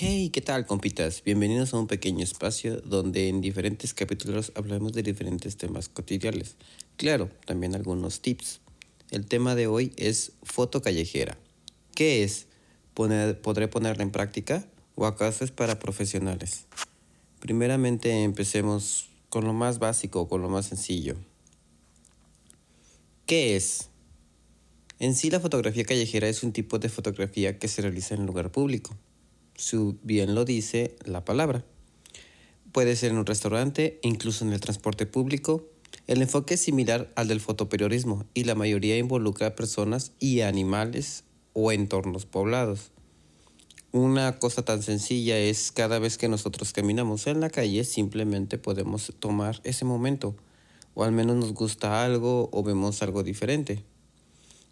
Hey, ¿qué tal, compitas? Bienvenidos a un pequeño espacio donde en diferentes capítulos hablamos de diferentes temas cotidianos. Claro, también algunos tips. El tema de hoy es foto callejera. ¿Qué es? ¿Podré ponerla en práctica? ¿O acaso es para profesionales? Primeramente empecemos con lo más básico, con lo más sencillo. ¿Qué es? En sí la fotografía callejera es un tipo de fotografía que se realiza en lugar público su bien lo dice la palabra. Puede ser en un restaurante, incluso en el transporte público. El enfoque es similar al del fotoperiodismo y la mayoría involucra a personas y animales o entornos poblados. Una cosa tan sencilla es cada vez que nosotros caminamos en la calle simplemente podemos tomar ese momento o al menos nos gusta algo o vemos algo diferente.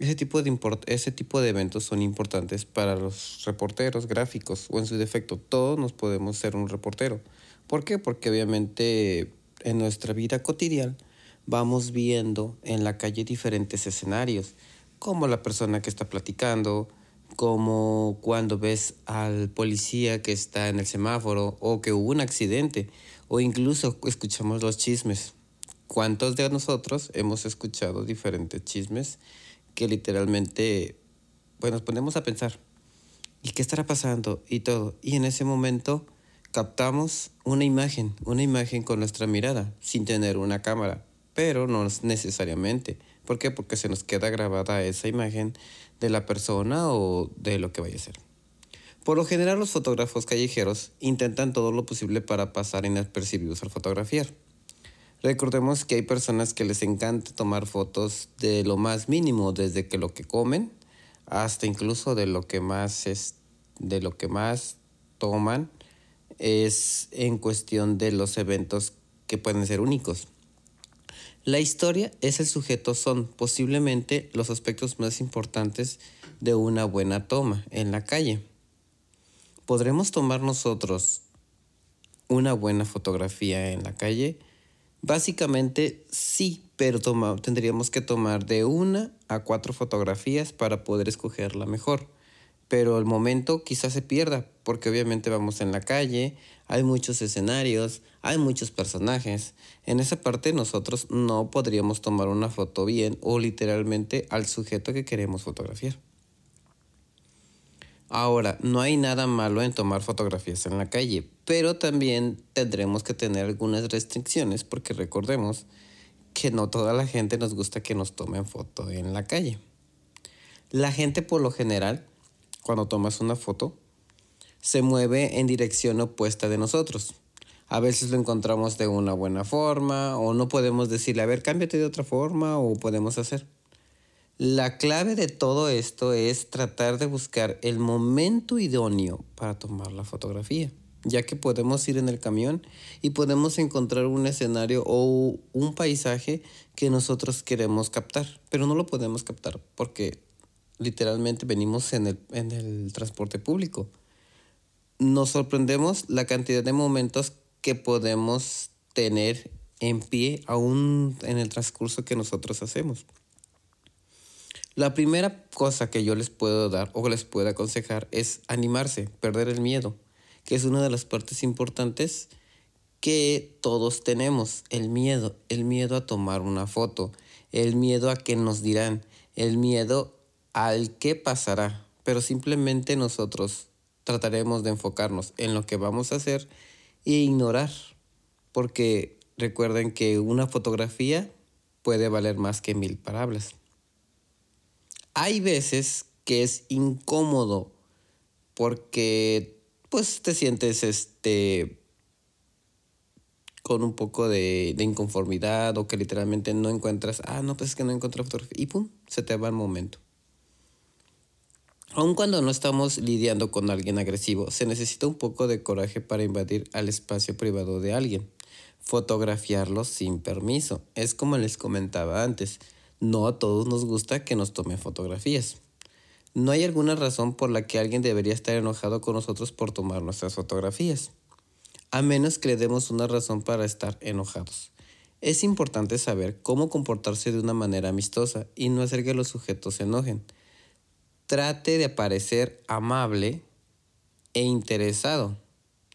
Ese tipo, de ese tipo de eventos son importantes para los reporteros gráficos o en su defecto todos nos podemos ser un reportero. ¿Por qué? Porque obviamente en nuestra vida cotidiana vamos viendo en la calle diferentes escenarios, como la persona que está platicando, como cuando ves al policía que está en el semáforo o que hubo un accidente o incluso escuchamos los chismes. ¿Cuántos de nosotros hemos escuchado diferentes chismes que literalmente, pues nos ponemos a pensar, ¿y qué estará pasando? Y todo. Y en ese momento captamos una imagen, una imagen con nuestra mirada, sin tener una cámara, pero no necesariamente. ¿Por qué? Porque se nos queda grabada esa imagen de la persona o de lo que vaya a ser. Por lo general los fotógrafos callejeros intentan todo lo posible para pasar inapercibidos al fotografiar. Recordemos que hay personas que les encanta tomar fotos de lo más mínimo, desde que lo que comen hasta incluso de lo que más es, de lo que más toman es en cuestión de los eventos que pueden ser únicos. La historia es el sujeto son posiblemente los aspectos más importantes de una buena toma en la calle. ¿Podremos tomar nosotros una buena fotografía en la calle? Básicamente sí, pero tendríamos que tomar de una a cuatro fotografías para poder escoger la mejor. Pero el momento quizás se pierda, porque obviamente vamos en la calle, hay muchos escenarios, hay muchos personajes. En esa parte nosotros no podríamos tomar una foto bien o literalmente al sujeto que queremos fotografiar. Ahora, no hay nada malo en tomar fotografías en la calle, pero también tendremos que tener algunas restricciones porque recordemos que no toda la gente nos gusta que nos tomen foto en la calle. La gente por lo general, cuando tomas una foto, se mueve en dirección opuesta de nosotros. A veces lo encontramos de una buena forma o no podemos decirle, a ver, cámbiate de otra forma o podemos hacer. La clave de todo esto es tratar de buscar el momento idóneo para tomar la fotografía, ya que podemos ir en el camión y podemos encontrar un escenario o un paisaje que nosotros queremos captar, pero no lo podemos captar porque literalmente venimos en el, en el transporte público. Nos sorprendemos la cantidad de momentos que podemos tener en pie aún en el transcurso que nosotros hacemos. La primera cosa que yo les puedo dar o les puedo aconsejar es animarse, perder el miedo, que es una de las partes importantes que todos tenemos, el miedo, el miedo a tomar una foto, el miedo a que nos dirán, el miedo al qué pasará, pero simplemente nosotros trataremos de enfocarnos en lo que vamos a hacer e ignorar, porque recuerden que una fotografía puede valer más que mil palabras hay veces que es incómodo porque pues te sientes este con un poco de, inconformidad o que literalmente no encuentras, ah, no, pues es que no encontré fotografía y pum, se te va el momento. Aun cuando no estamos lidiando con alguien agresivo, se necesita un poco de coraje para invadir al espacio privado de alguien. Fotografiarlo sin permiso. Es como les comentaba antes. No a todos nos gusta que nos tomen fotografías. No hay alguna razón por la que alguien debería estar enojado con nosotros por tomar nuestras fotografías, a menos que le demos una razón para estar enojados. Es importante saber cómo comportarse de una manera amistosa y no hacer que los sujetos se enojen. Trate de parecer amable e interesado.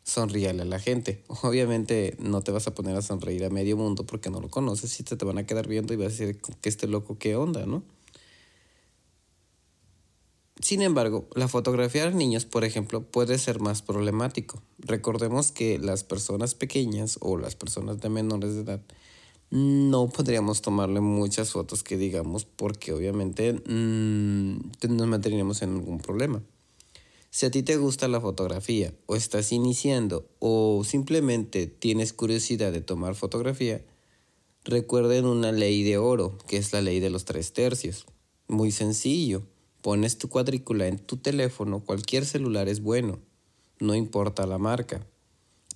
Sonríale a la gente. Obviamente no te vas a poner a sonreír a medio mundo porque no lo conoces y te, te van a quedar viendo y vas a decir que este loco qué onda, ¿no? Sin embargo, la fotografía de niños, por ejemplo, puede ser más problemático. Recordemos que las personas pequeñas o las personas de menores de edad no podríamos tomarle muchas fotos que digamos porque obviamente mmm, nos meteríamos en algún problema. Si a ti te gusta la fotografía o estás iniciando o simplemente tienes curiosidad de tomar fotografía, recuerden una ley de oro, que es la ley de los tres tercios. Muy sencillo, pones tu cuadrícula en tu teléfono, cualquier celular es bueno, no importa la marca.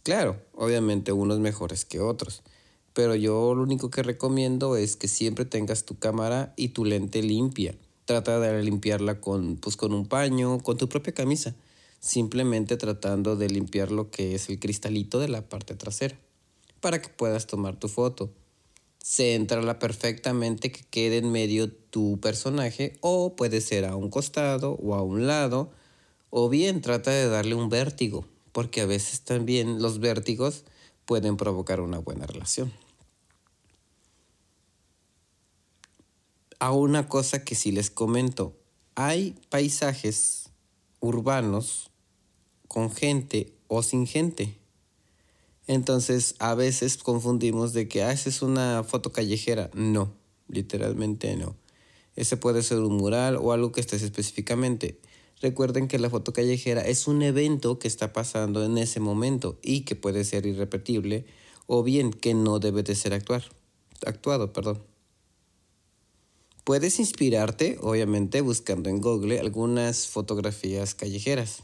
Claro, obviamente unos mejores que otros, pero yo lo único que recomiendo es que siempre tengas tu cámara y tu lente limpia Trata de limpiarla con, pues, con un paño, con tu propia camisa, simplemente tratando de limpiar lo que es el cristalito de la parte trasera, para que puedas tomar tu foto. Céntrala perfectamente que quede en medio tu personaje o puede ser a un costado o a un lado, o bien trata de darle un vértigo, porque a veces también los vértigos pueden provocar una buena relación. A una cosa que sí les comento. Hay paisajes urbanos con gente o sin gente. Entonces a veces confundimos de que ah, esa es una foto callejera. No, literalmente no. Ese puede ser un mural o algo que estés específicamente. Recuerden que la foto callejera es un evento que está pasando en ese momento y que puede ser irrepetible o bien que no debe de ser actuar, actuado. Perdón. Puedes inspirarte, obviamente, buscando en Google algunas fotografías callejeras.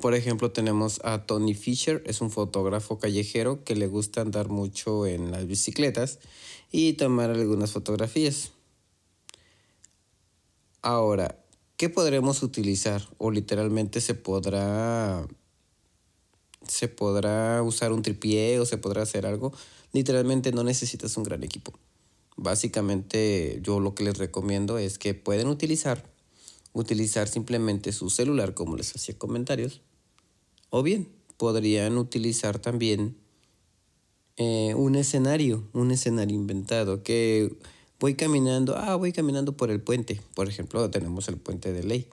Por ejemplo, tenemos a Tony Fisher, es un fotógrafo callejero que le gusta andar mucho en las bicicletas y tomar algunas fotografías. Ahora, ¿qué podremos utilizar? O literalmente se podrá se podrá usar un tripié o se podrá hacer algo. Literalmente no necesitas un gran equipo. Básicamente yo lo que les recomiendo es que pueden utilizar, utilizar simplemente su celular como les hacía comentarios, o bien podrían utilizar también eh, un escenario, un escenario inventado, que voy caminando, ah, voy caminando por el puente, por ejemplo, tenemos el puente de ley,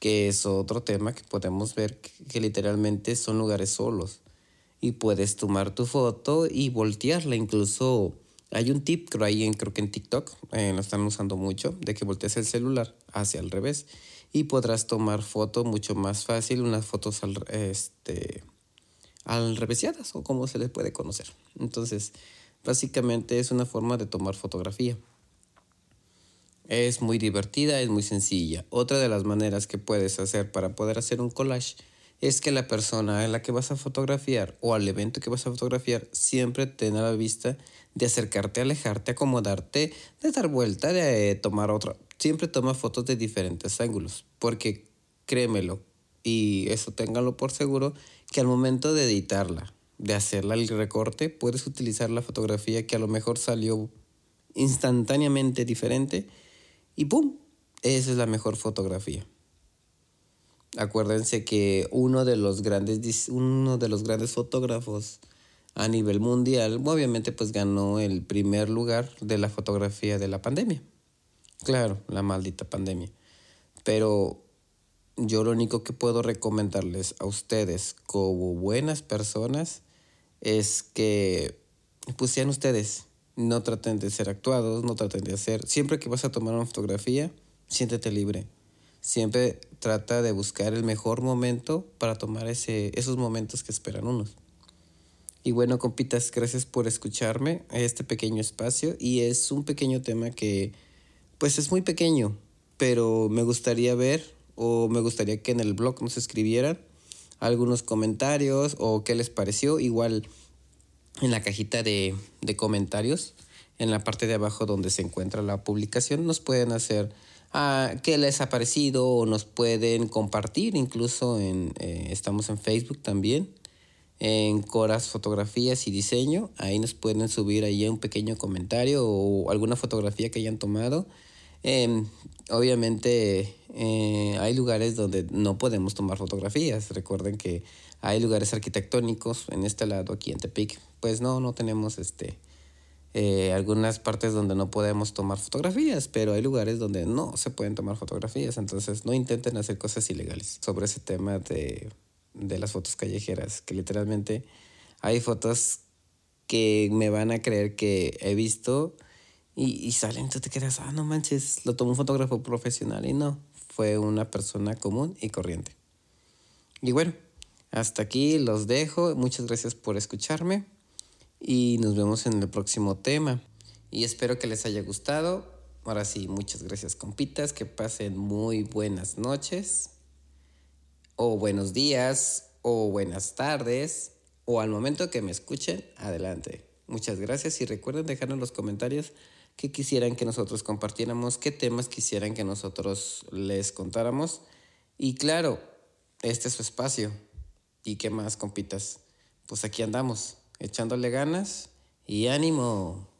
que es otro tema que podemos ver que literalmente son lugares solos. Y puedes tomar tu foto y voltearla incluso hay un tip, creo, ahí en, creo que en TikTok, eh, lo están usando mucho, de que voltees el celular hacia el revés y podrás tomar fotos mucho más fácil, unas fotos al, este, al reveseadas o como se les puede conocer. Entonces, básicamente es una forma de tomar fotografía. Es muy divertida, es muy sencilla. Otra de las maneras que puedes hacer para poder hacer un collage es que la persona en la que vas a fotografiar o al evento que vas a fotografiar siempre tenga la vista de acercarte, alejarte, acomodarte, de dar vuelta, de tomar otra. Siempre toma fotos de diferentes ángulos, porque créemelo, y eso ténganlo por seguro, que al momento de editarla, de hacerla el recorte, puedes utilizar la fotografía que a lo mejor salió instantáneamente diferente y ¡pum! Esa es la mejor fotografía. Acuérdense que uno de los grandes, uno de los grandes fotógrafos a nivel mundial, obviamente pues ganó el primer lugar de la fotografía de la pandemia. Claro, la maldita pandemia. Pero yo lo único que puedo recomendarles a ustedes como buenas personas es que pues sean ustedes. No traten de ser actuados, no traten de hacer. Siempre que vas a tomar una fotografía, siéntete libre siempre trata de buscar el mejor momento para tomar ese, esos momentos que esperan unos. Y bueno, compitas, gracias por escucharme a este pequeño espacio y es un pequeño tema que pues es muy pequeño, pero me gustaría ver o me gustaría que en el blog nos escribieran algunos comentarios o qué les pareció. Igual en la cajita de, de comentarios, en la parte de abajo donde se encuentra la publicación, nos pueden hacer qué les ha parecido o nos pueden compartir, incluso en, eh, estamos en Facebook también, en Coras Fotografías y Diseño, ahí nos pueden subir ahí un pequeño comentario o alguna fotografía que hayan tomado. Em, obviamente eh, hay lugares donde no podemos tomar fotografías. Recuerden que hay lugares arquitectónicos en este lado, aquí en Tepic. Pues no, no tenemos este eh, algunas partes donde no podemos tomar fotografías, pero hay lugares donde no se pueden tomar fotografías. Entonces no intenten hacer cosas ilegales. Sobre ese tema de, de las fotos callejeras, que literalmente hay fotos que me van a creer que he visto y, y salen, tú te quedas, ah, no manches, lo tomó un fotógrafo profesional y no, fue una persona común y corriente. Y bueno, hasta aquí los dejo. Muchas gracias por escucharme y nos vemos en el próximo tema. Y espero que les haya gustado. Ahora sí, muchas gracias compitas, que pasen muy buenas noches o buenos días o buenas tardes o al momento que me escuchen, adelante. Muchas gracias y recuerden dejarnos en los comentarios qué quisieran que nosotros compartiéramos, qué temas quisieran que nosotros les contáramos. Y claro, este es su espacio. ¿Y qué más, compitas? Pues aquí andamos, echándole ganas y ánimo.